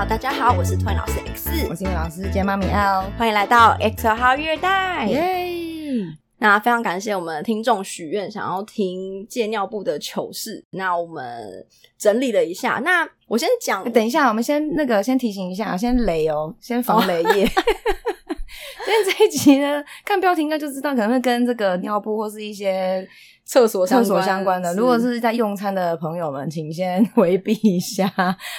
Hello，大家好，我是托尼老师 X，我是英文老师兼妈咪 L，欢迎来到 X 号月代，耶！那非常感谢我们听众许愿，想要听借尿布的糗事，那我们整理了一下，那我先讲，等一下，我们先那个先提醒一下，先雷哦，先防雷业。Oh. 今天这一集呢，看标题应该就知道，可能会跟这个尿布或是一些厕所厕所相关的。如果是在用餐的朋友们，请先 回避一下，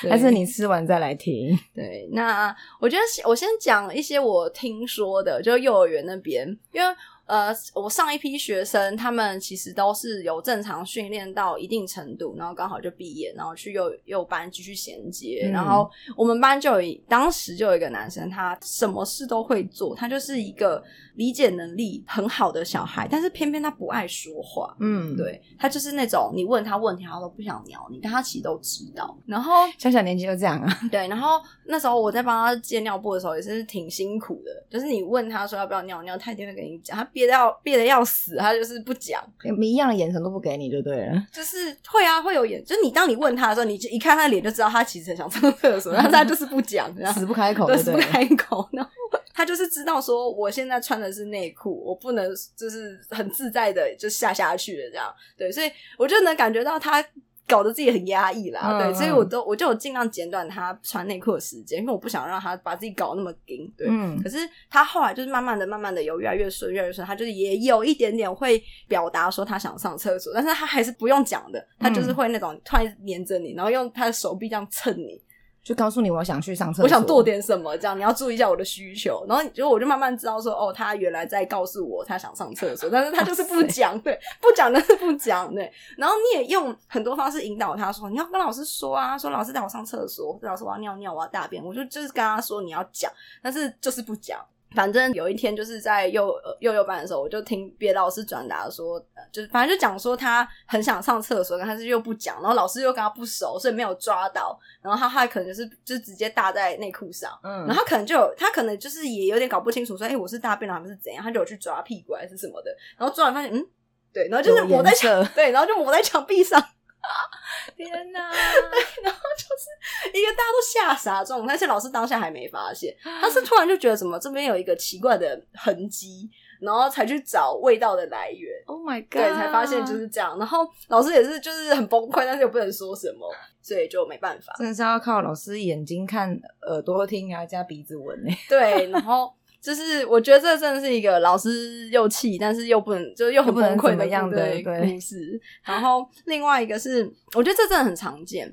对还是你吃完再来听。对，那我觉得我先讲一些我听说的，就幼儿园那边，因为。呃，我上一批学生，他们其实都是有正常训练到一定程度，然后刚好就毕业，然后去幼幼班继续衔接。嗯、然后我们班就有，当时就有一个男生，他什么事都会做，他就是一个理解能力很好的小孩，但是偏偏他不爱说话。嗯，对，他就是那种你问他问题，他都不想鸟你，但他其实都知道。然后小小年纪就这样啊。对，然后那时候我在帮他戒尿布的时候，也是挺辛苦的，就是你问他说要不要尿尿，他一定会跟你讲，他憋得要憋得要死，他就是不讲，一样的眼神都不给你，就对了。就是会啊，会有眼，就是你当你问他的时候，你就一看他脸就知道他其实很想上厕所，但是他就是不讲，死不开口，死不开口。然后他就是知道说，我现在穿的是内裤，我不能就是很自在的就下下去了这样。对，所以我就能感觉到他。搞得自己很压抑啦，嗯、对，所以我都我就有尽量剪短他穿内裤的时间，因为我不想让他把自己搞那么紧，对。嗯、可是他后来就是慢慢的、慢慢的有越来越顺、越来越顺，他就是也有一点点会表达说他想上厕所，但是他还是不用讲的，他就是会那种突然黏着你，然后用他的手臂这样蹭你。就告诉你我想去上厕所，我想做点什么，这样你要注意一下我的需求。然后就我就慢慢知道说，哦，他原来在告诉我他想上厕所，但是他就是不讲，对，不讲那是不讲，对。然后你也用很多方式引导他说，你要跟老师说啊，说老师带我上厕所，老师我要尿尿，我要大便，我就就是跟他说你要讲，但是就是不讲。反正有一天就是在幼幼幼班的时候，我就听别的老师转达说，就是反正就讲说他很想上厕所，但是又不讲，然后老师又跟他不熟，所以没有抓到，然后他他可能就是就直接搭在内裤上，嗯，然后他可能就有他可能就是也有点搞不清楚说，哎我是大便了还是怎样，他就有去抓屁股还是什么的，然后抓完发现嗯对，然后就是抹在墙对，然后就抹在墙壁上。天哪！然后就是一个大家都吓傻状态，但是老师当下还没发现，他是突然就觉得什么这边有一个奇怪的痕迹，然后才去找味道的来源。Oh my god！对，才发现就是这样。然后老师也是就是很崩溃，但是又不能说什么，所以就没办法。真的是要靠老师眼睛看、耳朵听，还要加鼻子闻呢。对，然后。就是我觉得这真的是一个老师又气，但是又不能，就是又很崩溃的样的故事。然后另外一个是，我觉得这真的很常见，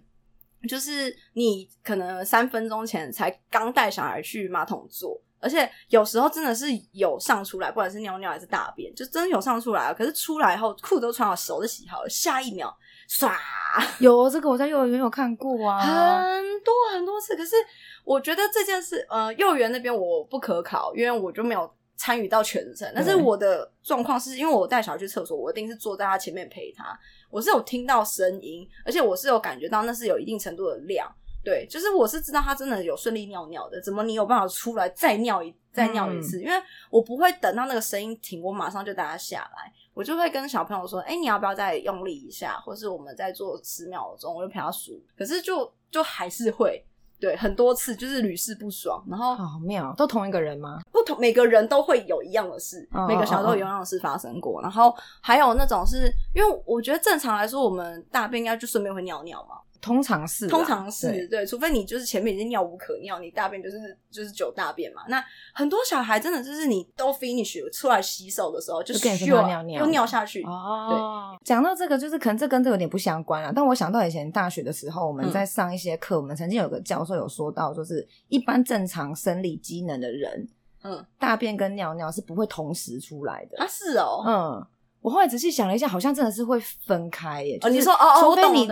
就是你可能三分钟前才刚带小孩去马桶坐，而且有时候真的是有上出来，不管是尿尿还是大便，就真的有上出来了。可是出来后裤子都穿好，手都洗好了，下一秒唰，有这个我在幼儿园有看过啊，很多很多次。可是。我觉得这件事，呃，幼儿园那边我不可考，因为我就没有参与到全程。但是我的状况是因为我带小孩去厕所，我一定是坐在他前面陪他。我是有听到声音，而且我是有感觉到那是有一定程度的量。对，就是我是知道他真的有顺利尿尿的。怎么你有办法出来再尿一再尿一次？嗯、因为我不会等到那个声音停，我马上就带他下来，我就会跟小朋友说：“哎，你要不要再用力一下？或是我们再做十秒钟，我就陪他数。”可是就就还是会。对，很多次就是屡试不爽，然后好妙，都同一个人吗？每个人都会有一样的事，哦、每个小时候有一样的事发生过。哦、然后还有那种是因为我觉得正常来说，我们大便应该就顺便会尿尿嘛。通常是，通常是对，对，除非你就是前面已经尿无可尿，你大便就是就是久大便嘛。那很多小孩真的就是你都 finish 出来洗手的时候，就需要尿尿，又尿下去。哦，对，讲到这个，就是可能这跟这有点不相关了。但我想到以前大学的时候，我们在上一些课，嗯、我们曾经有个教授有说到，就是一般正常生理机能的人，嗯，大便跟尿尿是不会同时出来的。啊，是哦，嗯。我后来仔细想了一下，好像真的是会分开耶。哦，你说哦哦，除非你，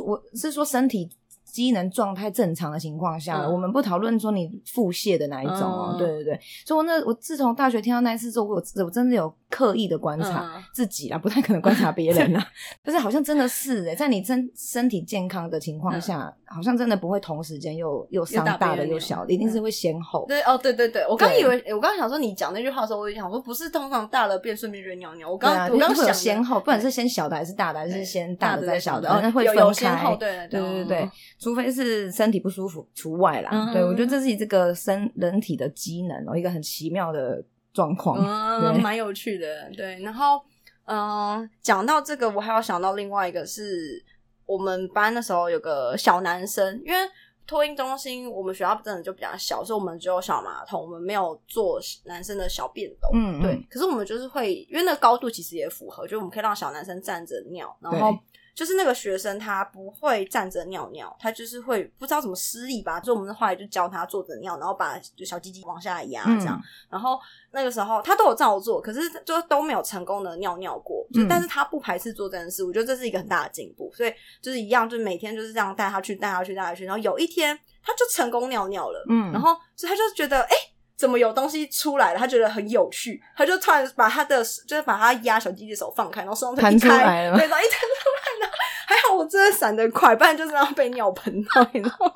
我是说身体机能状态正常的情况下，我们不讨论说你腹泻的哪一种哦。对对对，所以我那我自从大学听到那一次之后，我我真的有刻意的观察自己啦，嗯、不太可能观察别人啦。但是好像真的是诶，在你身身体健康的情况下，嗯、好像真的不会同时间又又伤大的又小的，一定是会先后。对哦，对对对，我刚以为我刚刚想说你讲那句话的时候，我就想说不是通常大了便顺便就尿尿。我刚我刚想先后，不管是先小的还是大的，还是先大的再小的，哦那会分开。对对对对，除非是身体不舒服除外啦。对，我觉得这是这个身人体的机能哦，一个很奇妙的状况，嗯，蛮有趣的。对，然后嗯，讲到这个，我还要想到另外一个是我们班的时候有个小男生，因为。托婴中心，我们学校真的就比较小，所以我们只有小马桶，我们没有做男生的小便斗。嗯，对。可是我们就是会，因为那个高度其实也符合，就我们可以让小男生站着尿，然后。就是那个学生，他不会站着尿尿，他就是会不知道怎么施力吧。所以我们后来就教他坐着尿，然后把就小鸡鸡往下压这样。嗯、然后那个时候他都有照做，可是就都没有成功的尿尿过。就但是他不排斥做这件事，我觉得这是一个很大的进步。所以就是一样，就是每天就是这样带他去，带他去，带他去。然后有一天他就成功尿尿了，嗯，然后所以他就觉得，哎、欸，怎么有东西出来了？他觉得很有趣，他就突然把他的就是把他压小鸡鸡的手放开，然后双腿一开，对，然后一弹出来。我真的闪得快，不然就是要被尿喷到，你知道吗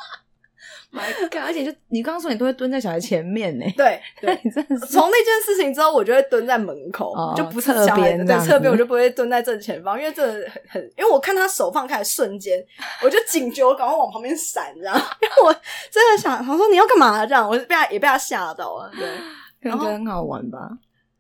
？My God！而且就你刚刚说你都会蹲在小孩前面呢，对 对，你真的是从那件事情之后，我就会蹲在门口，哦、就不是侧边，对侧边我就不会蹲在正前方，因为这很很，因为我看他手放开的瞬间，我就警觉，我赶快往旁边闪，你知道吗？因为我真的想，他说你要干嘛这样，我就被他也被他吓到了，对，我觉得很好玩吧。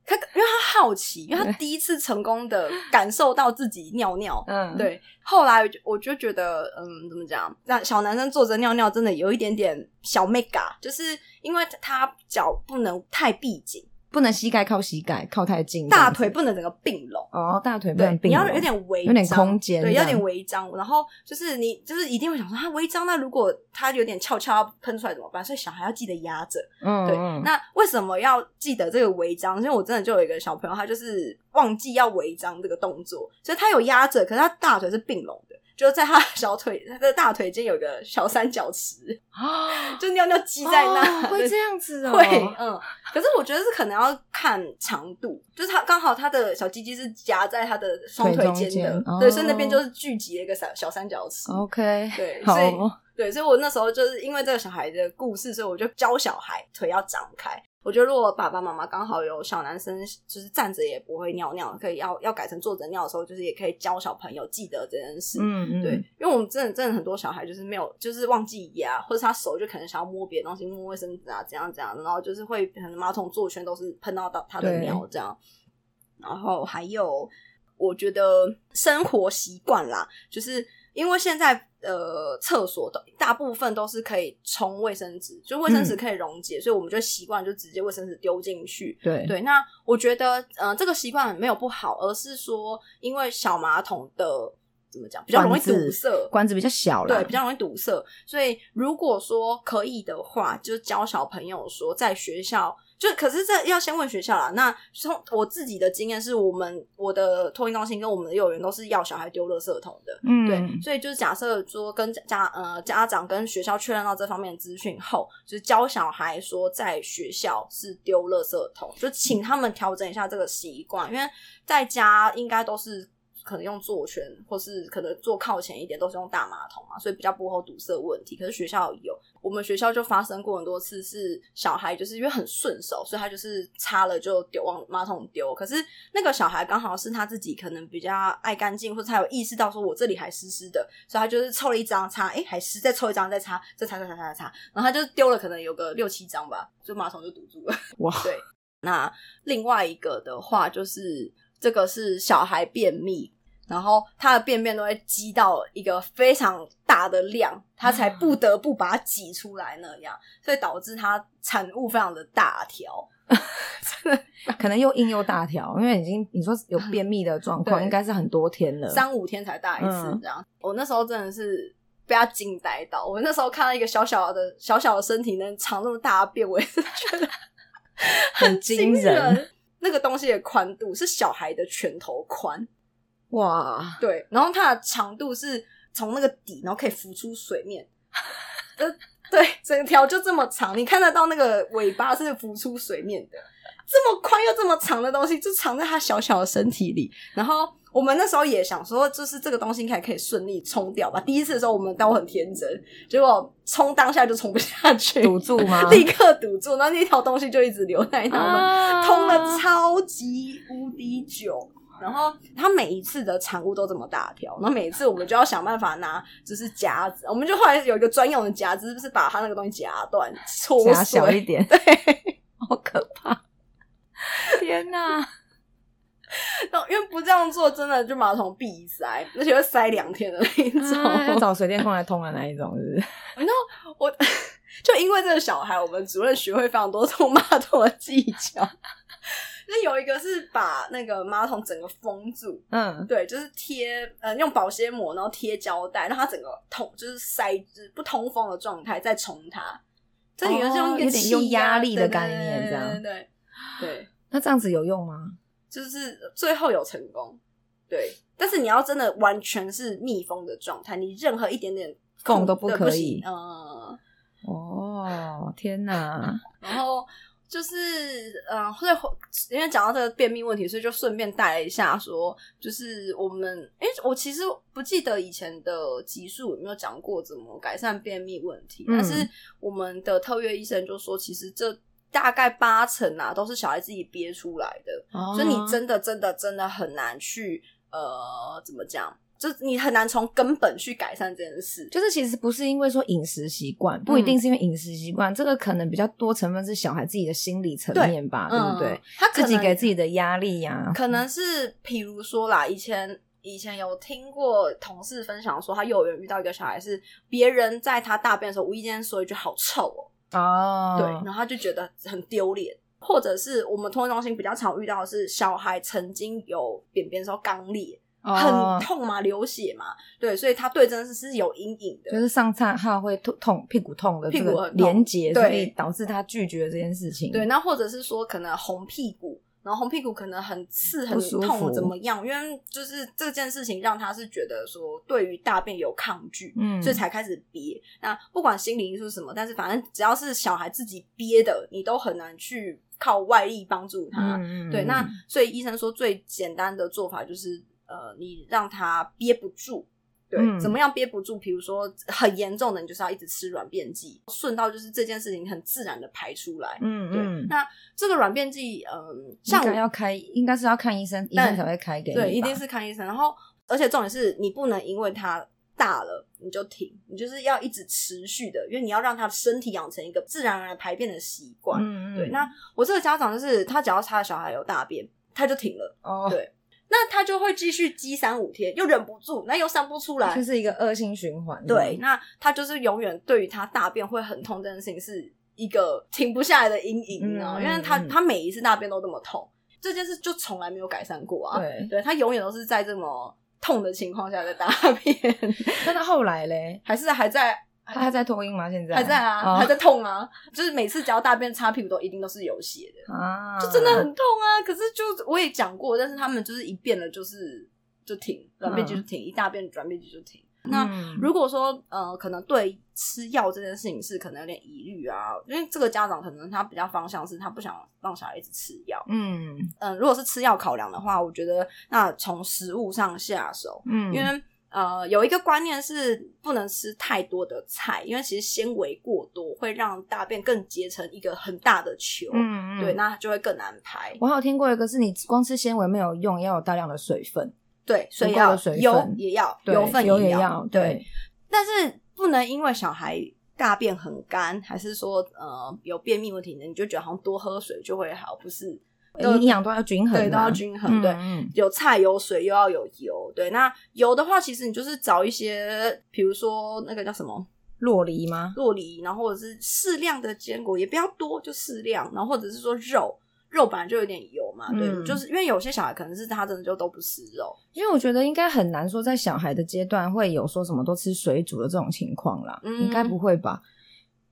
他因为他好奇，因为他第一次成功的感受到自己尿尿，嗯，对。后来我就觉得，嗯，怎么讲？让小男生坐着尿尿真的有一点点小 mega，就是因为他脚不能太闭紧。不能膝盖靠膝盖靠太近，大腿不能整个并拢哦，大腿不能并拢，你要有点微有点空间，对，有点微张。然后就是你就是一定会想说，他微张，那如果他有点翘翘要喷出来怎么办？所以小孩要记得压着。嗯，对。那为什么要记得这个微张？因为我真的就有一个小朋友，他就是忘记要微张这个动作，所以他有压着，可是他大腿是并拢的。就在他小腿，他的大腿间有个小三角池啊，就尿尿积在那，哦，会这样子哦，会，嗯。可是我觉得是可能要看长度，就是他刚好他的小鸡鸡是夹在他的双腿间的，哦，对，所以那边就是聚集了一个小小三角池。OK，对，所以对，所以我那时候就是因为这个小孩的故事，所以我就教小孩腿要张开。我觉得如果爸爸妈妈刚好有小男生，就是站着也不会尿尿，可以要要改成坐着尿的时候，就是也可以教小朋友记得这件事。嗯嗯，对，因为我们真的真的很多小孩就是没有，就是忘记压，或者他手就可能想要摸别的东西，摸卫生纸啊，怎样怎样，然后就是会可能马桶坐圈都是喷到到他的尿这样。然后还有，我觉得生活习惯啦，就是因为现在。呃，厕所的大部分都是可以冲卫生纸，就卫生纸可以溶解，嗯、所以我们就习惯就直接卫生纸丢进去。对对，那我觉得，呃，这个习惯没有不好，而是说，因为小马桶的怎么讲，比较容易堵塞，管子比较小了，对，比较容易堵塞。所以如果说可以的话，就教小朋友说，在学校。就可是这要先问学校啦。那从我自己的经验是，我们我的托婴中心跟我们的幼儿园都是要小孩丢垃圾桶的。嗯，对。所以就是假设说跟家呃家长跟学校确认到这方面的资讯后，就是教小孩说在学校是丢垃圾桶，就请他们调整一下这个习惯，因为在家应该都是。可能用坐圈，或是可能坐靠前一点，都是用大马桶嘛，所以比较不会堵塞问题。可是学校有，我们学校就发生过很多次，是小孩就是因为很顺手，所以他就是擦了就丢往马桶丢。可是那个小孩刚好是他自己可能比较爱干净，或者他有意识到说我这里还湿湿的，所以他就是凑了一张擦，诶还湿，再凑一张再擦，再擦擦擦擦擦，然后他就丢了可能有个六七张吧，就马桶就堵住了。哇，对。那另外一个的话就是这个是小孩便秘。然后它的便便都会积到一个非常大的量，它才不得不把它挤出来那样，所以导致它产物非常的大条，真的可能又硬又大条，因为已经你说有便秘的状况，应该是很多天了，三五天才大一次这样。嗯、我那时候真的是被他惊呆到，我那时候看到一个小小的小小的身体能藏那么大的便，我也是觉得很惊人。那个东西的宽度是小孩的拳头宽。哇，对，然后它的长度是从那个底，然后可以浮出水面，呃，对，整条就这么长，你看得到那个尾巴是浮出水面的，这么宽又这么长的东西就藏在它小小的身体里，然后我们那时候也想说，就是这个东西应该可以顺利冲掉吧。第一次的时候我们都很天真，结果冲当下就冲不下去，堵住吗？立刻堵住，然后那条东西就一直留在那，啊、通了超级无敌久。然后他每一次的产物都这么大条，然后每一次我们就要想办法拿，就是夹子，我们就后来有一个专用的夹子，不是把它那个东西夹断，搓夹小一点，对，好可怕！天哪！然后因为不这样做，真的就马桶必塞，而且会塞两天的那一种，找水电工来通的那一种，是不是？然后我 就因为这个小孩，我们主任学会非常多通马桶的技巧。那有一个是把那个马桶整个封住，嗯，对，就是贴呃用保鲜膜，然后贴胶带，让它整个通就是塞就是不通风的状态再冲它。这里面是用一个有点用压力的概念，这样对对对。那这样子有用吗？就是最后有成功，对。但是你要真的完全是密封的状态，你任何一点点缝都不可以。嗯，哦，天哪！然后。就是，嗯、呃，会因为讲到这个便秘问题，所以就顺便带了一下，说，就是我们，诶，我其实不记得以前的集数有没有讲过怎么改善便秘问题，嗯、但是我们的特约医生就说，其实这大概八成啊都是小孩自己憋出来的，哦、所以你真的真的真的很难去，呃，怎么讲？就你很难从根本去改善这件事，就是其实不是因为说饮食习惯，不一定是因为饮食习惯，嗯、这个可能比较多成分是小孩自己的心理层面吧，对，对不对？嗯、他自己给自己的压力呀、啊，可能是比如说啦，以前以前有听过同事分享说，他幼儿园遇到一个小孩是别人在他大便的时候无意间说一句“好臭哦”，哦，对，然后他就觉得很丢脸，或者是我们托婴中心比较常遇到的是小孩曾经有便便的时候肛裂。很痛嘛，流血嘛，对，所以他对这件事是有阴影的，就是上炷号会痛痛屁股痛的屁股连结，所以导致他拒绝这件事情。对，那或者是说可能红屁股，然后红屁股可能很刺很痛怎么样？因为就是这件事情让他是觉得说对于大便有抗拒，嗯，所以才开始憋。那不管心理因素是什么，但是反正只要是小孩自己憋的，你都很难去靠外力帮助他。嗯，对，那所以医生说最简单的做法就是。呃，你让他憋不住，对，嗯、怎么样憋不住？比如说很严重的，你就是要一直吃软便剂，顺道就是这件事情很自然的排出来。嗯，对。嗯、那这个软便剂，嗯、呃，像我要开，应该是要看医生，医生才会开给你。对，一定是看医生。然后，而且重点是你不能因为它大了你就停，你就是要一直持续的，因为你要让他的身体养成一个自然而然排便的习惯。嗯嗯。对，那我这个家长就是他只要他的小孩有大便，他就停了。哦，对。那他就会继续积三五天，又忍不住，那又上不出来，就是一个恶性循环。对，那他就是永远对于他大便会很痛这件事情是一个停不下来的阴影，你知道吗？因为他他每一次大便都这么痛，这件事就从来没有改善过啊。对，对他永远都是在这么痛的情况下在大便。但他后来嘞，还是还在。他还在脱音吗？现在还在啊，哦、还在痛啊！就是每次只要大便擦屁股都一定都是有血的啊，就真的很痛啊！可是就我也讲过，但是他们就是一变了就是就停，软便就是停，嗯、一大便软便就停。嗯、那如果说呃，可能对吃药这件事情是可能有点疑虑啊，因为这个家长可能他比较方向是他不想让小孩一直吃药。嗯嗯、呃，如果是吃药考量的话，我觉得那从食物上下手，嗯，因为。呃，有一个观念是不能吃太多的菜，因为其实纤维过多会让大便更结成一个很大的球，嗯，嗯，对，那就会更难排。我还有听过一个是你光吃纤维没有用，要有大量的水分，对，所以要油也要，对油分油也要，对。对，但是不能因为小孩大便很干，还是说呃有便秘问题呢，你就觉得好像多喝水就会好，不是？营养都要均衡，对，都要均衡。对，有菜有水又要有油。对，那油的话，其实你就是找一些，比如说那个叫什么洛梨吗？洛梨，然后或者是适量的坚果，也不要多，就适量。然后或者是说肉，肉本来就有点油嘛，对，就是因为有些小孩可能是他真的就都不吃肉，因为我觉得应该很难说在小孩的阶段会有说什么都吃水煮的这种情况啦，应该不会吧？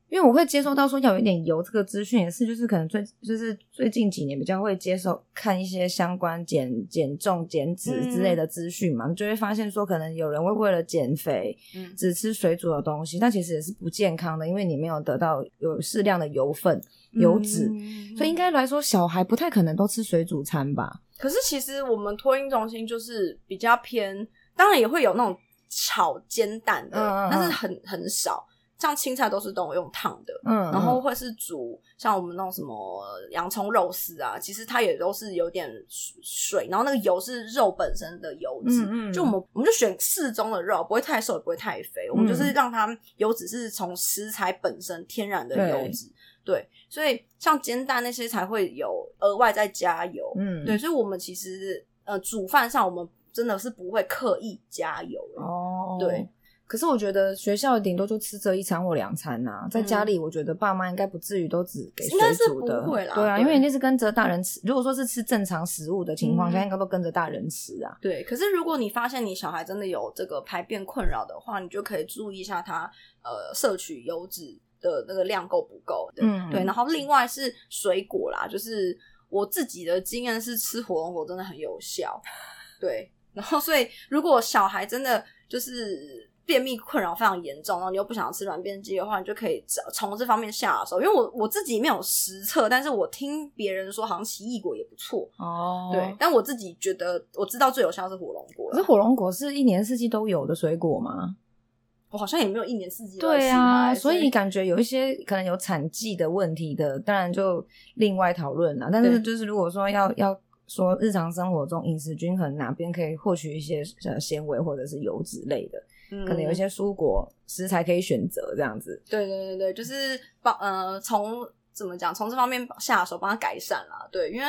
因为我会接收到说要有一点油这个资讯，也是就是可能最就是最近几年比较会接受看一些相关减减重、减脂之类的资讯嘛，就会发现说可能有人会为了减肥，嗯，只吃水煮的东西，但其实也是不健康的，因为你没有得到有适量的油分、油脂，嗯、所以应该来说小孩不太可能都吃水煮餐吧。可是其实我们托婴中心就是比较偏，当然也会有那种炒煎蛋的，嗯、但是很很少。像青菜都是都用烫的，嗯，然后会是煮像我们那种什么洋葱肉丝啊，其实它也都是有点水，然后那个油是肉本身的油脂，嗯，嗯。就我们我们就选适中的肉，不会太瘦也不会太肥，嗯、我们就是让它油脂是从食材本身天然的油脂，对，对，所以像煎蛋那些才会有额外再加油，嗯，对，所以我们其实呃煮饭上我们真的是不会刻意加油哦，对。可是我觉得学校顶多就吃这一餐或两餐呐、啊，在家里我觉得爸妈应该不至于都只给水煮的，对啊，对因为一定是跟着大人吃。如果说是吃正常食物的情况下，嗯、应该都跟着大人吃啊。对，可是如果你发现你小孩真的有这个排便困扰的话，你就可以注意一下他呃摄取油脂的那个量够不够的。嗯，对。然后另外是水果啦，就是我自己的经验是吃火龙果真的很有效。对，然后所以如果小孩真的就是。便秘困扰非常严重，然后你又不想吃软便剂的话，你就可以从这方面下手。因为我我自己没有实测，但是我听别人说好像奇异果也不错哦。对，但我自己觉得我知道最有效是火龙果。可是火龙果是一年四季都有的水果吗？我好像也没有一年四季。对啊，所以感觉有一些可能有产季的问题的，当然就另外讨论了。但是就是如果说要要说日常生活中饮食均衡，哪边可以获取一些呃纤维或者是油脂类的。可能有一些蔬果食材可以选择，这样子。对对对对，就是帮呃，从怎么讲，从这方面下手帮他改善啦。对，因为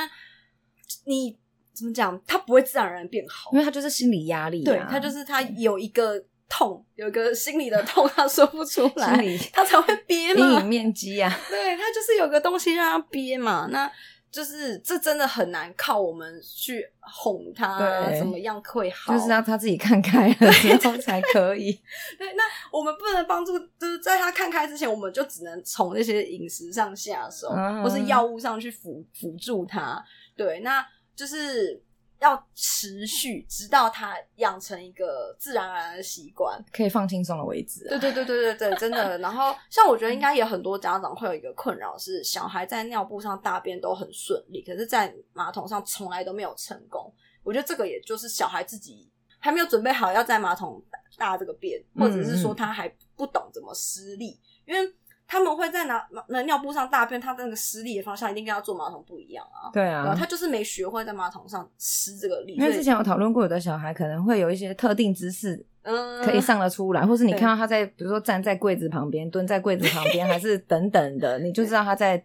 你怎么讲，他不会自然而然变好，因为他就是心理压力啊。对，他就是他有一个痛，有一个心理的痛，他说不出来，他才会憋嘛。阴影面积啊，对，他就是有个东西让他憋嘛。那。就是这真的很难靠我们去哄他，怎么样会好？就是让他自己看开了之后才可以。对，那我们不能帮助，就是在他看开之前，我们就只能从那些饮食上下手，嗯、或是药物上去辅辅助他。对，那就是。要持续，直到他养成一个自然而然的习惯，可以放轻松的为止，啊。对对对对对对，真的。然后，像我觉得应该也很多家长会有一个困扰，是小孩在尿布上大便都很顺利，可是，在马桶上从来都没有成功。我觉得这个也就是小孩自己还没有准备好要在马桶大这个便，或者是说他还不懂怎么施力，因为。他们会在拿那尿布上大便，他的那个施力的方向一定跟他坐马桶不一样啊。对啊，他就是没学会在马桶上施这个力。因为之前有讨论过，有的小孩可能会有一些特定姿势，嗯，可以上得出来，嗯、或是你看到他在，比如说站在柜子旁边、蹲在柜子旁边，还是等等的，你就知道他在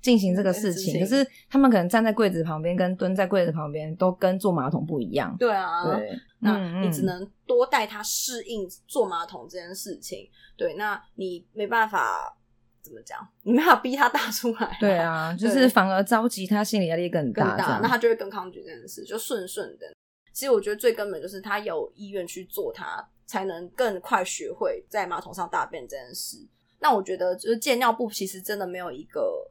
进行这个事情。可是他们可能站在柜子旁边跟蹲在柜子旁边都跟坐马桶不一样。对啊，对，那你只能多带他适应坐马桶这件事情。对，那你没办法。怎么讲？你没有逼他大出来，对啊，就是反而着急，他心理压力更大，更大，那他就会更抗拒这件事，就顺顺的。其实我觉得最根本就是他有意愿去做它，他才能更快学会在马桶上大便这件事。那我觉得就是戒尿布，其实真的没有一个。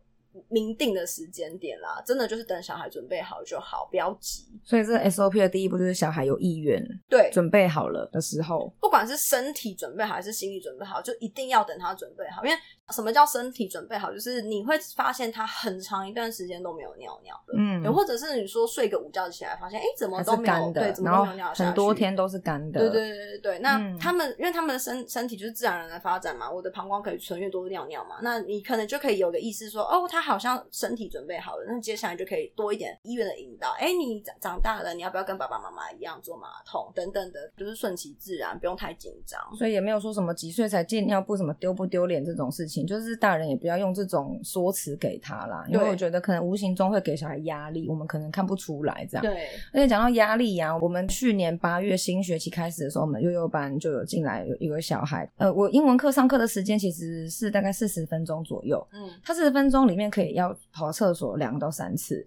明定的时间点啦，真的就是等小孩准备好就好，不要急。所以这 SOP 的第一步就是小孩有意愿，对，准备好了的时候，不管是身体准备好还是心理准备好，就一定要等他准备好。因为什么叫身体准备好？就是你会发现他很长一段时间都没有尿尿的，嗯，或者是你说睡个午觉起来发现，哎、欸，怎么都没有，对，怎么都没有尿下去，很多天都是干的。对对对对对。那他们、嗯、因为他们的身身体就是自然而然的发展嘛，我的膀胱可以存越多尿尿嘛，那你可能就可以有个意识说，哦，他好像身体。准备好了，那接下来就可以多一点医院的引导。哎，你长长大了，你要不要跟爸爸妈妈一样坐马桶等等的，就是顺其自然，不用太紧张。所以也没有说什么几岁才戒尿布，什么丢不丢脸这种事情，就是大人也不要用这种说辞给他啦，因为我觉得可能无形中会给小孩压力，我们可能看不出来这样。对，而且讲到压力呀、啊，我们去年八月新学期开始的时候，我们幼幼班就有进来有一个小孩，呃，我英文课上课的时间其实是大概四十分钟左右，嗯，他四十分钟里面可以要跑厕所两到三次，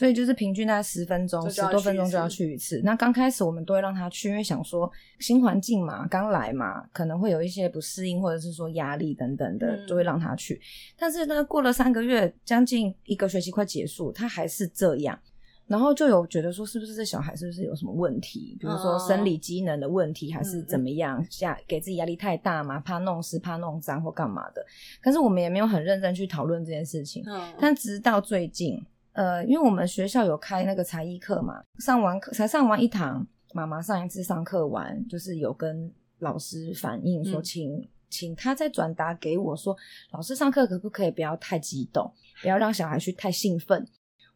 所以就是平均大概十分钟、十多分钟就要去一次。那刚开始我们都会让他去，因为想说新环境嘛，刚来嘛，可能会有一些不适应，或者是说压力等等的，嗯、就会让他去。但是呢，过了三个月，将近一个学期快结束，他还是这样。然后就有觉得说，是不是这小孩是不是有什么问题？比如说生理机能的问题，还是怎么样？下给自己压力太大嘛？怕弄湿、怕弄脏或干嘛的？可是我们也没有很认真去讨论这件事情。嗯。但直到最近，呃，因为我们学校有开那个才艺课嘛，上完课才上完一堂，妈妈上一次上课完，就是有跟老师反映说，请、嗯、请他再转达给我说，老师上课可不可以不要太激动，不要让小孩去太兴奋。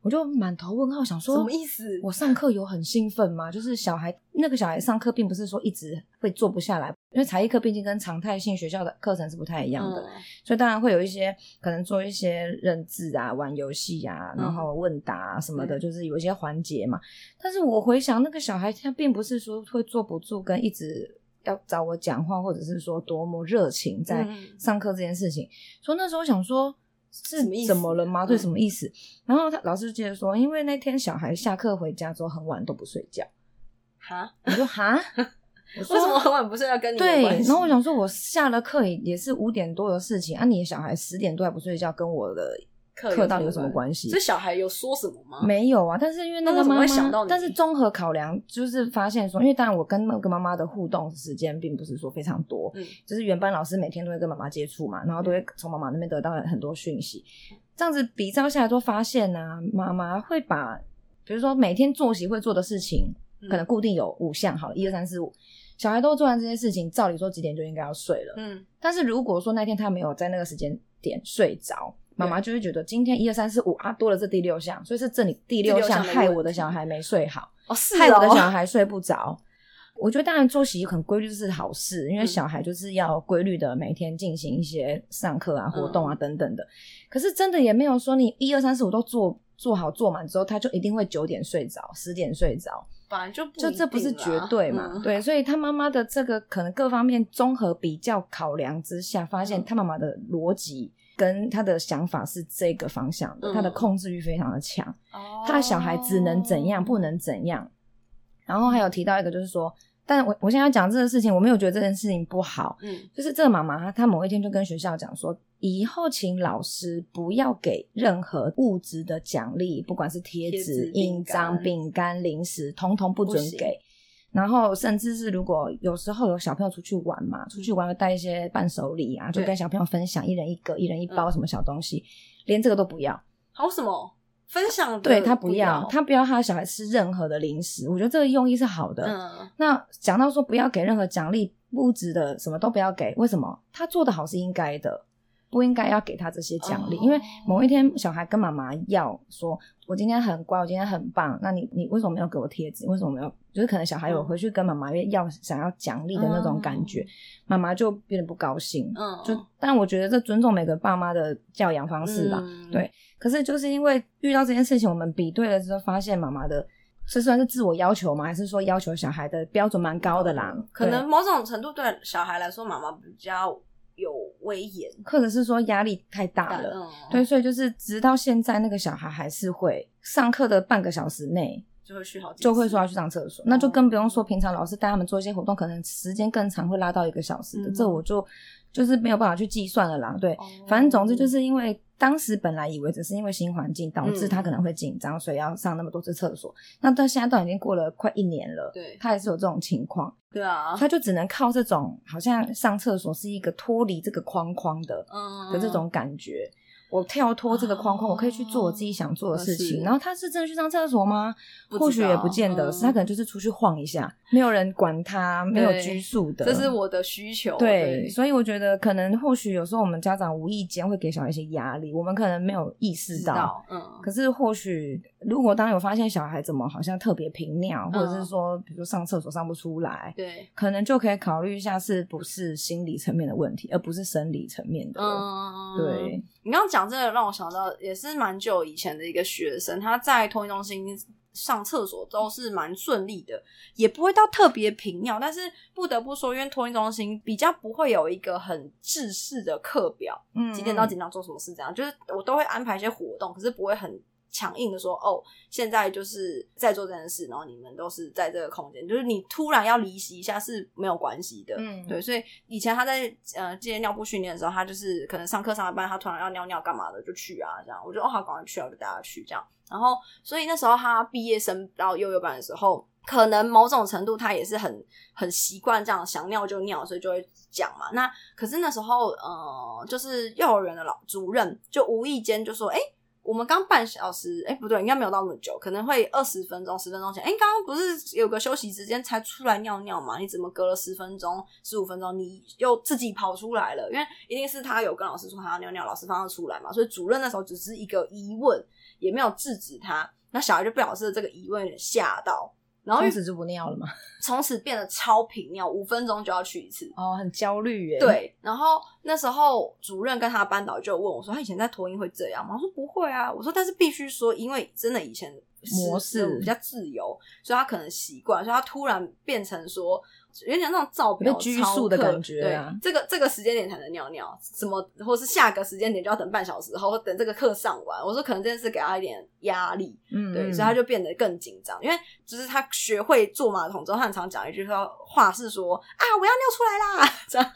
我就满头问号，想说什么意思？我上课有很兴奋吗？就是小孩那个小孩上课，并不是说一直会坐不下来，因为才艺课毕竟跟常态性学校的课程是不太一样的，嗯、所以当然会有一些可能做一些认字啊、玩游戏啊，然后问答啊什么的，嗯、就是有一些环节嘛。但是我回想那个小孩，他并不是说会坐不住，跟一直要找我讲话，或者是说多么热情在上课这件事情。嗯、所以那时候想说。是怎么了吗？对，什么意思？然后他老师就接着说，因为那天小孩下课回家之后很晚都不睡觉。哈？我说哈？为什么很晚不睡觉？跟你对？然后我想说，我下了课也是五点多的事情啊，你的小孩十点多还不睡觉，跟我的。课到底有什么关系？这小孩有说什么吗？没有啊，但是因为那个妈妈，但是综合考量，就是发现说，因为当然我跟那个妈妈的互动时间并不是说非常多，嗯，就是原班老师每天都会跟妈妈接触嘛，然后都会从妈妈那边得到很多讯息，这样子比照下来都发现呢、啊，妈妈会把，比如说每天作息会做的事情，可能固定有五项，好了，一二三四五，小孩都做完这些事情，照理说几点就应该要睡了，嗯，但是如果说那天他没有在那个时间点睡着。妈妈就会觉得今天一二三四五啊，多了这第六项，所以是这里第六项害我的小孩没睡好，哦是哦，害我的小孩睡不着。我觉得当然作息很规律是好事，因为小孩就是要规律的每天进行一些上课啊、活动啊等等的。嗯、可是真的也没有说你一二三四五都做做好做满之后，他就一定会九点睡着、十点睡着，本来就不就这不是绝对嘛？嗯、对，所以他妈妈的这个可能各方面综合比较考量之下，发现他妈妈的逻辑。跟他的想法是这个方向的，嗯、他的控制欲非常的强，哦、他的小孩只能怎样，不能怎样。然后还有提到一个，就是说，但我我现在讲这个事情，我没有觉得这件事情不好，嗯，就是这个妈妈她她某一天就跟学校讲说，以后请老师不要给任何物质的奖励，不管是贴纸、印章、饼干、零食，通通不准给。然后，甚至是如果有时候有小朋友出去玩嘛，出去玩会带一些伴手礼啊，就跟小朋友分享，一人一个，一人一包什么小东西，嗯、连这个都不要。好什么？分享？对，他不要，他不要他的小孩吃任何的零食。我觉得这个用意是好的。嗯。那讲到说不要给任何奖励物质的，什么都不要给，为什么？他做的好是应该的。不应该要给他这些奖励，因为某一天小孩跟妈妈要说：“我今天很乖，我今天很棒。”那你你为什么没有给我贴纸？为什么没有？就是可能小孩有回去跟妈妈要想要奖励的那种感觉，妈妈就变得不高兴。嗯，就但我觉得这尊重每个爸妈的教养方式吧。对，可是就是因为遇到这件事情，我们比对了之后，发现妈妈的这算是自我要求吗？还是说要求小孩的标准蛮高的啦？可能某种程度对小孩来说，妈妈比较。有威严，或者是说压力太大了，嗯、对，所以就是直到现在，那个小孩还是会上课的半个小时内就会去好，就会说要去上厕所，嗯、那就更不用说平常老师带他们做一些活动，可能时间更长，会拉到一个小时的，嗯、这我就就是没有办法去计算了啦。对，哦、反正总之就是因为。当时本来以为只是因为新环境导致他可能会紧张，嗯、所以要上那么多次厕所。那到现在都已经过了快一年了，对，他还是有这种情况。对啊，他就只能靠这种好像上厕所是一个脱离这个框框的，嗯，的这种感觉。我跳脱这个框框，我可以去做我自己想做的事情。然后他是真的去上厕所吗？或许也不见得是，他可能就是出去晃一下，没有人管他，没有拘束的。这是我的需求。对，所以我觉得可能或许有时候我们家长无意间会给小孩一些压力，我们可能没有意识到。嗯。可是或许如果当有发现小孩怎么好像特别频尿，或者是说比如说上厕所上不出来，对，可能就可以考虑一下是不是心理层面的问题，而不是生理层面的。嗯。对。你刚刚讲这个让我想到，也是蛮久以前的一个学生，他在托运中心上厕所都是蛮顺利的，也不会到特别频尿。但是不得不说，因为托运中心比较不会有一个很制式的课表，嗯，几点到几点做什么事这样，就是我都会安排一些活动，可是不会很强硬的说，哦，现在就是在做这件事，然后你们都是在这个空间，就是你突然要离席一下是没有关系的，嗯，对，所以以前他在呃接尿布训练的时候，他就是可能上课上一半，他突然要尿尿干嘛的就去啊，这样，我就哦好，赶快去啊，我就带他去这样，然后所以那时候他毕业生到幼幼班的时候。可能某种程度他也是很很习惯这样想尿就尿，所以就会讲嘛。那可是那时候，呃，就是幼儿园的老主任就无意间就说：“哎、欸，我们刚半小时，哎、不对，应该没有到那么久，可能会二十分钟、十分钟前。哎、欸，刚刚不是有个休息时间才出来尿尿嘛？你怎么隔了十分钟、十五分钟，你又自己跑出来了？因为一定是他有跟老师说他要尿尿，老师放他出来嘛。所以主任那时候只是一个疑问，也没有制止他。那小孩就被老师的这个疑问吓到。”然后从此就不尿了嘛？从此变得超频尿，五分钟就要去一次。哦，很焦虑耶。对，然后那时候主任跟他班导就问我说：“他以前在托婴会这样吗？”我说：“不会啊。”我说：“但是必须说，因为真的以前模式比较自由，所以他可能习惯，所以他突然变成说。”有点那种照表拘束的感觉啊！对，这个这个时间点才能尿尿，什么或是下个时间点就要等半小时后，或等这个课上完。我说可能这件事给他一点压力，嗯，对，所以他就变得更紧张。因为就是他学会坐马桶之后，他很常讲一句话是说啊，我要尿出来啦，这样。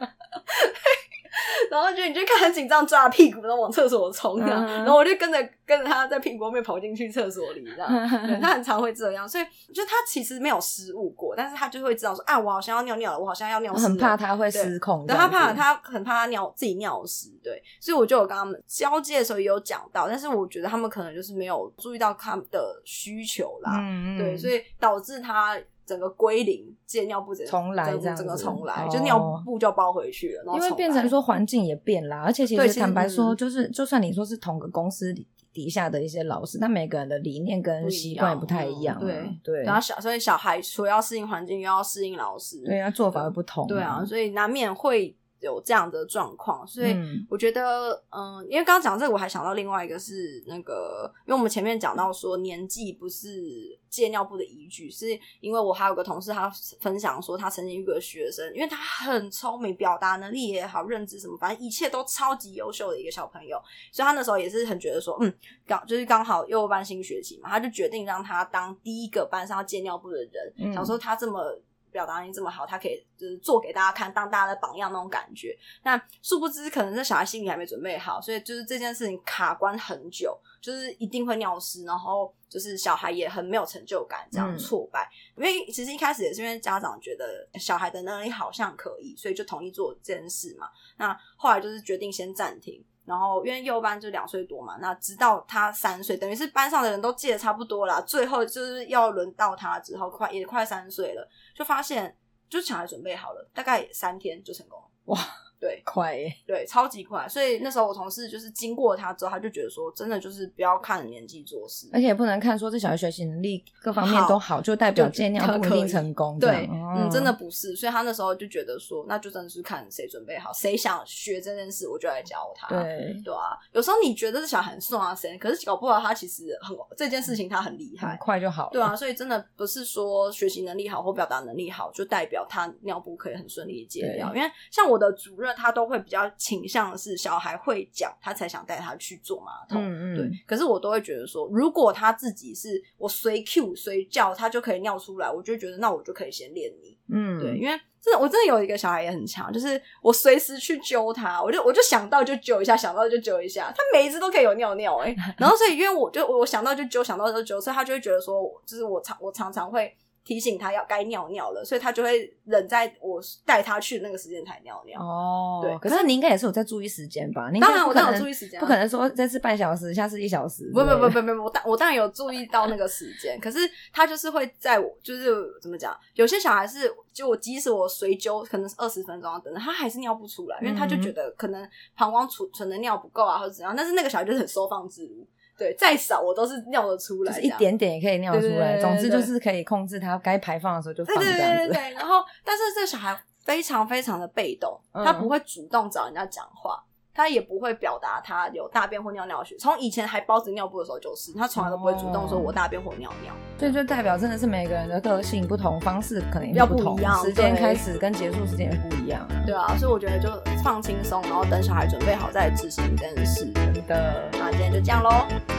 然后就你就看他紧张，抓屁股然后往厕所冲，然后我就跟着跟着他在屁股后面跑进去厕所里，这样。他很常会这样，所以就他其实没有失误过，但是他就会知道说啊，我好像要尿尿了，我好像要尿湿了。很怕他会失控，对，他怕他很怕他尿自己尿湿，对。所以我就有跟他们交接的时候也有讲到，但是我觉得他们可能就是没有注意到他们的需求啦，嗯嗯对，所以导致他。整个归零，借尿布重来，这样整个重来，就尿布就包回去了。因为变成说环境也变啦，而且其实坦白说，就是就算你说是同个公司底下的一些老师，但每个人的理念跟习惯也不太一样。对对，然后小所以小孩除了要适应环境，又要适应老师，对啊，做法会不同。对啊，所以难免会。有这样的状况，所以我觉得，嗯，嗯，因为刚刚讲这个，我还想到另外一个是那个，因为我们前面讲到说年纪不是借尿布的依据，是因为我还有个同事，他分享说他曾经遇个学生，因为他很聪明，表达能力也好，认知什么，反正一切都超级优秀的一个小朋友，所以他那时候也是很觉得说，嗯，刚就是刚好幼儿班新学期嘛，他就决定让他当第一个班上要借尿布的人，嗯，想说他这么。表达能力这么好，他可以就是做给大家看，当大家的榜样那种感觉。那殊不知，可能这小孩心里还没准备好，所以就是这件事情卡关很久，就是一定会尿湿，然后就是小孩也很没有成就感，这样挫败。嗯、因为其实一开始也是因为家长觉得小孩的能力好像可以，所以就同意做这件事嘛。那后来就是决定先暂停。然后因为幼班就两岁多嘛，那直到他三岁，等于是班上的人都记得差不多了，最后就是要轮到他之后，快也快三岁了，就发现就抢来准备好了，大概三天就成功了，哇！对，快耶，对，超级快。所以那时候我同事就是经过他之后，他就觉得说，真的就是不要看年纪做事，而且也不能看说这小孩学习能力各方面都好，好就代表借尿不一定成功。对，嗯，真的不是。所以他那时候就觉得说，那就真的是看谁准备好，谁想学这件事，我就来教他。对，对啊。有时候你觉得这小孩很顺啊，谁？可是搞不好他其实很这件事情他很厉害，很快就好。对啊，所以真的不是说学习能力好或表达能力好就代表他尿布可以很顺利的戒掉。因为像我的主任，他都会比较。倾向是小孩会讲，他才想带他去做马桶。嗯嗯，对。可是我都会觉得说，如果他自己是我随 Q 随叫，他就可以尿出来，我就觉得那我就可以先练你。嗯，对，因为真的我真的有一个小孩也很强，就是我随时去揪他，我就我就想到就揪一下，想到就揪一下，他每一次都可以有尿尿哎、欸。然后所以因为我就我想到就揪，想到就揪，所以他就会觉得说，就是我常我常常会。提醒他要该尿尿了，所以他就会忍在我带他去的那个时间才尿尿。哦，对。可是你应该也是有在注意时间吧？当然，我当然有注意时间，不可能说这次半小时，下次一小时。不不不不不，我当我当然有注意到那个时间。可是他就是会在我，就是怎么讲？有些小孩是，就我即使我随揪，可能是二十分钟等等，他还是尿不出来，因为他就觉得可能膀胱储存的尿不够啊，或者怎样。但是那个小孩就是很收放自如。对，再少我都是尿得出来，就是一点点也可以尿出来。总之就是可以控制它该排放的时候就放这样子。对对对对对。然后，但是这小孩非常非常的被动，嗯、他不会主动找人家讲话。他也不会表达他有大便或尿尿血，从以前还包着尿布的时候就是，他从来都不会主动说我大便或尿尿。所以就代表真的是每个人的个性不同，方式可能也不同，不一样，时间开始跟结束时间也不一样。对啊，所以我觉得就放轻松，然后等小孩准备好再执行这件事。真的，那今天就这样喽，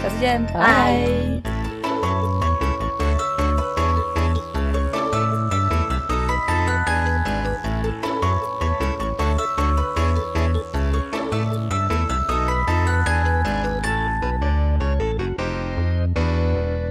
下次见，拜。拜